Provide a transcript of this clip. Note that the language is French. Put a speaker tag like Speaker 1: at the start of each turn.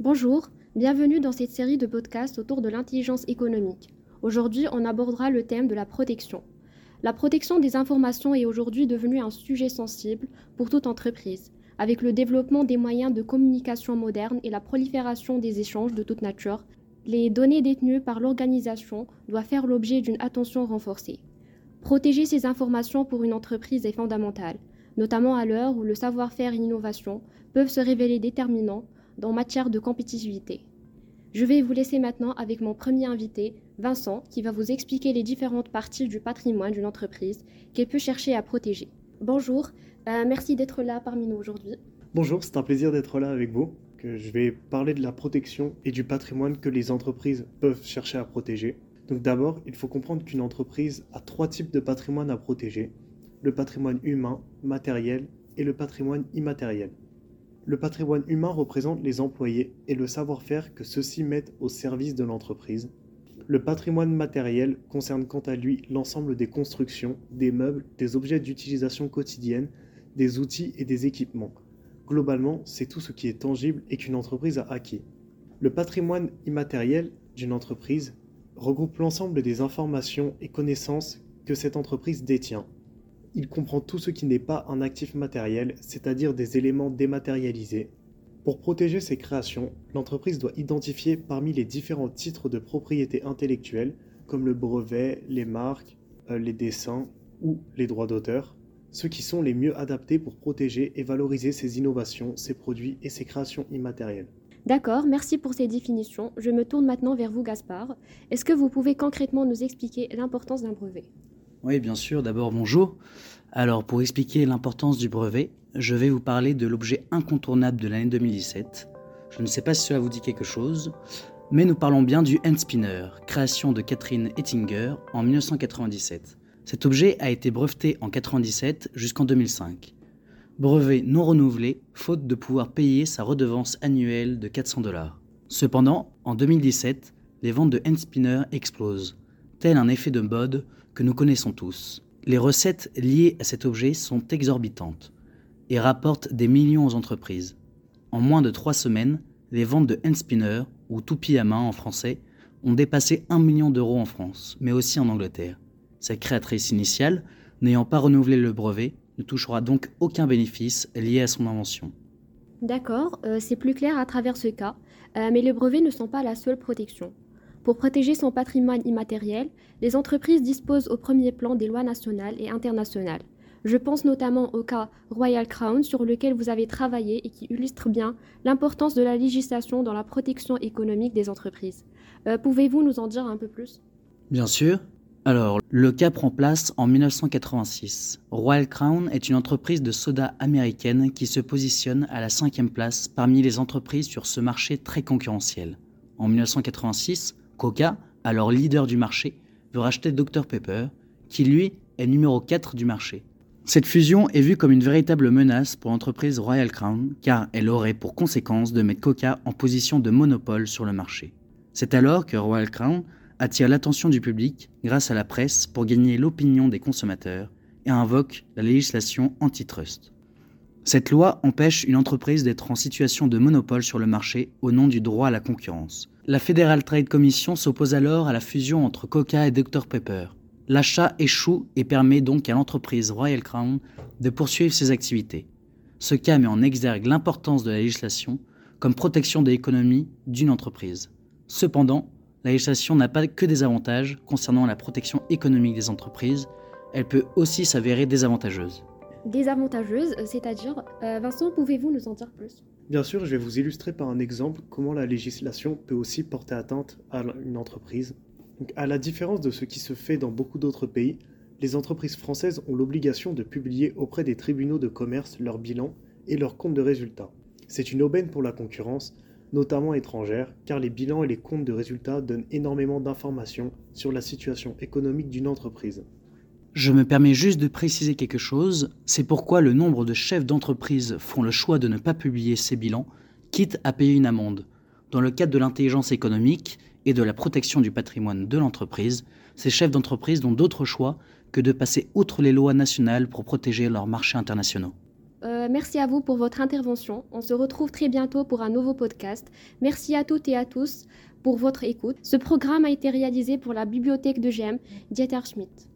Speaker 1: Bonjour, bienvenue dans cette série de podcasts autour de l'intelligence économique. Aujourd'hui, on abordera le thème de la protection. La protection des informations est aujourd'hui devenue un sujet sensible pour toute entreprise, avec le développement des moyens de communication modernes et la prolifération des échanges de toute nature. Les données détenues par l'organisation doivent faire l'objet d'une attention renforcée. Protéger ces informations pour une entreprise est fondamental, notamment à l'heure où le savoir-faire et l'innovation peuvent se révéler déterminants en matière de compétitivité. Je vais vous laisser maintenant avec mon premier invité, Vincent, qui va vous expliquer les différentes parties du patrimoine d'une entreprise qu'elle peut chercher à protéger. Bonjour, euh, merci d'être là parmi nous aujourd'hui.
Speaker 2: Bonjour, c'est un plaisir d'être là avec vous. Je vais parler de la protection et du patrimoine que les entreprises peuvent chercher à protéger. Donc d'abord, il faut comprendre qu'une entreprise a trois types de patrimoine à protéger. Le patrimoine humain, matériel et le patrimoine immatériel. Le patrimoine humain représente les employés et le savoir-faire que ceux-ci mettent au service de l'entreprise. Le patrimoine matériel concerne quant à lui l'ensemble des constructions, des meubles, des objets d'utilisation quotidienne, des outils et des équipements. Globalement, c'est tout ce qui est tangible et qu'une entreprise a acquis. Le patrimoine immatériel d'une entreprise regroupe l'ensemble des informations et connaissances que cette entreprise détient, il comprend tout ce qui n'est pas un actif matériel, c'est-à-dire des éléments dématérialisés. Pour protéger ses créations, l'entreprise doit identifier parmi les différents titres de propriété intellectuelle, comme le brevet, les marques, euh, les dessins ou les droits d'auteur, ceux qui sont les mieux adaptés pour protéger et valoriser ses innovations, ses produits et ses créations immatérielles.
Speaker 1: D'accord, merci pour ces définitions. Je me tourne maintenant vers vous, Gaspard. Est-ce que vous pouvez concrètement nous expliquer l'importance d'un brevet?
Speaker 3: Oui, bien sûr. D'abord, bonjour. Alors, pour expliquer l'importance du brevet, je vais vous parler de l'objet incontournable de l'année 2017. Je ne sais pas si cela vous dit quelque chose, mais nous parlons bien du hand spinner, création de Catherine Ettinger en 1997. Cet objet a été breveté en 1997 jusqu'en 2005. Brevet non renouvelé, faute de pouvoir payer sa redevance annuelle de 400 dollars. Cependant, en 2017, les ventes de hand spinner explosent, tel un effet de mode que nous connaissons tous. Les recettes liées à cet objet sont exorbitantes et rapportent des millions aux entreprises. En moins de trois semaines, les ventes de hand spinner, ou toupie à main en français, ont dépassé 1 million d'euros en France, mais aussi en Angleterre. Sa créatrice initiale, n'ayant pas renouvelé le brevet, ne touchera donc aucun bénéfice lié à son invention.
Speaker 1: D'accord, euh, c'est plus clair à travers ce cas, euh, mais les brevets ne sont pas la seule protection. Pour protéger son patrimoine immatériel, les entreprises disposent au premier plan des lois nationales et internationales. Je pense notamment au cas Royal Crown sur lequel vous avez travaillé et qui illustre bien l'importance de la législation dans la protection économique des entreprises. Euh, pouvez-vous nous en dire un peu plus?
Speaker 3: Bien sûr. Alors, le cas prend place en 1986. Royal Crown est une entreprise de soda américaine qui se positionne à la cinquième place parmi les entreprises sur ce marché très concurrentiel. En 1986, Coca, alors leader du marché, veut racheter Dr Pepper, qui lui est numéro 4 du marché. Cette fusion est vue comme une véritable menace pour l'entreprise Royal Crown, car elle aurait pour conséquence de mettre Coca en position de monopole sur le marché. C'est alors que Royal Crown attire l'attention du public grâce à la presse pour gagner l'opinion des consommateurs et invoque la législation antitrust. Cette loi empêche une entreprise d'être en situation de monopole sur le marché au nom du droit à la concurrence. La Federal Trade Commission s'oppose alors à la fusion entre Coca et Dr Pepper. L'achat échoue et permet donc à l'entreprise Royal Crown de poursuivre ses activités. Ce cas met en exergue l'importance de la législation comme protection de l'économie d'une entreprise. Cependant, la législation n'a pas que des avantages concernant la protection économique des entreprises, elle peut aussi s'avérer désavantageuse
Speaker 1: désavantageuse, c'est-à-dire, euh, Vincent, pouvez-vous nous en dire plus?
Speaker 2: Bien sûr, je vais vous illustrer par un exemple comment la législation peut aussi porter atteinte à une entreprise. à la différence de ce qui se fait dans beaucoup d'autres pays, les entreprises françaises ont l'obligation de publier auprès des tribunaux de commerce leur bilan et leurs comptes de résultats. C'est une aubaine pour la concurrence, notamment étrangère, car les bilans et les comptes de résultats donnent énormément d'informations sur la situation économique d'une entreprise.
Speaker 3: Je me permets juste de préciser quelque chose, c'est pourquoi le nombre de chefs d'entreprise font le choix de ne pas publier ces bilans, quitte à payer une amende. Dans le cadre de l'intelligence économique et de la protection du patrimoine de l'entreprise, ces chefs d'entreprise n'ont d'autre choix que de passer outre les lois nationales pour protéger leurs marchés internationaux.
Speaker 1: Euh, merci à vous pour votre intervention. On se retrouve très bientôt pour un nouveau podcast. Merci à toutes et à tous pour votre écoute. Ce programme a été réalisé pour la bibliothèque de GEM, Dieter Schmidt.